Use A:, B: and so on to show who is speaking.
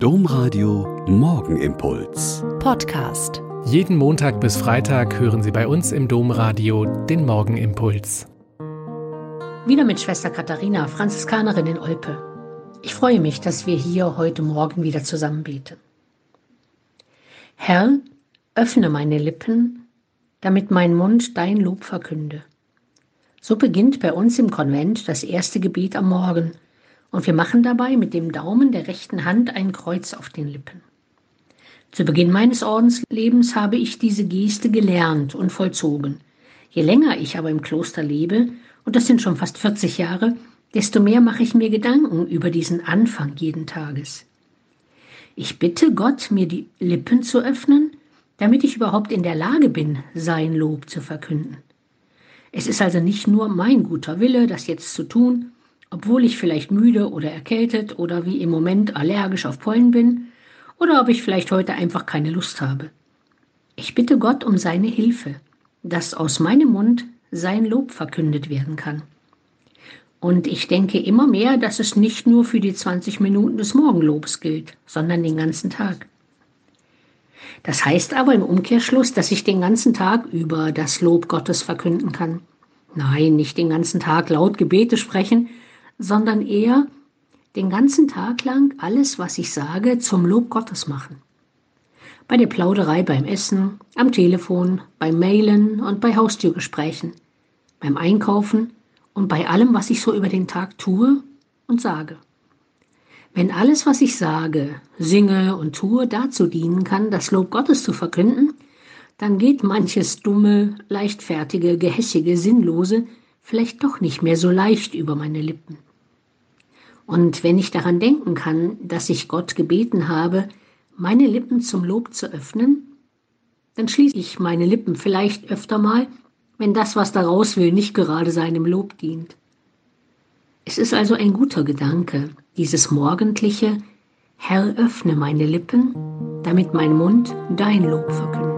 A: Domradio Morgenimpuls.
B: Podcast.
C: Jeden Montag bis Freitag hören Sie bei uns im Domradio den Morgenimpuls.
D: Wieder mit Schwester Katharina, Franziskanerin in Olpe. Ich freue mich, dass wir hier heute Morgen wieder zusammen beten. Herr, öffne meine Lippen, damit mein Mund dein Lob verkünde. So beginnt bei uns im Konvent das erste Gebet am Morgen – und wir machen dabei mit dem Daumen der rechten Hand ein Kreuz auf den Lippen. Zu Beginn meines Ordenslebens habe ich diese Geste gelernt und vollzogen. Je länger ich aber im Kloster lebe, und das sind schon fast 40 Jahre, desto mehr mache ich mir Gedanken über diesen Anfang jeden Tages. Ich bitte Gott, mir die Lippen zu öffnen, damit ich überhaupt in der Lage bin, sein Lob zu verkünden. Es ist also nicht nur mein guter Wille, das jetzt zu tun, obwohl ich vielleicht müde oder erkältet oder wie im Moment allergisch auf Pollen bin oder ob ich vielleicht heute einfach keine Lust habe. Ich bitte Gott um seine Hilfe, dass aus meinem Mund sein Lob verkündet werden kann. Und ich denke immer mehr, dass es nicht nur für die 20 Minuten des Morgenlobs gilt, sondern den ganzen Tag. Das heißt aber im Umkehrschluss, dass ich den ganzen Tag über das Lob Gottes verkünden kann. Nein, nicht den ganzen Tag laut Gebete sprechen, sondern eher den ganzen Tag lang alles, was ich sage, zum Lob Gottes machen. Bei der Plauderei beim Essen, am Telefon, beim Mailen und bei Haustürgesprächen, beim Einkaufen und bei allem, was ich so über den Tag tue und sage. Wenn alles, was ich sage, singe und tue, dazu dienen kann, das Lob Gottes zu verkünden, dann geht manches dumme, leichtfertige, gehässige, sinnlose vielleicht doch nicht mehr so leicht über meine Lippen. Und wenn ich daran denken kann, dass ich Gott gebeten habe, meine Lippen zum Lob zu öffnen, dann schließe ich meine Lippen vielleicht öfter mal, wenn das, was daraus will, nicht gerade seinem Lob dient. Es ist also ein guter Gedanke, dieses morgendliche Herr, öffne meine Lippen, damit mein Mund dein Lob verkündet.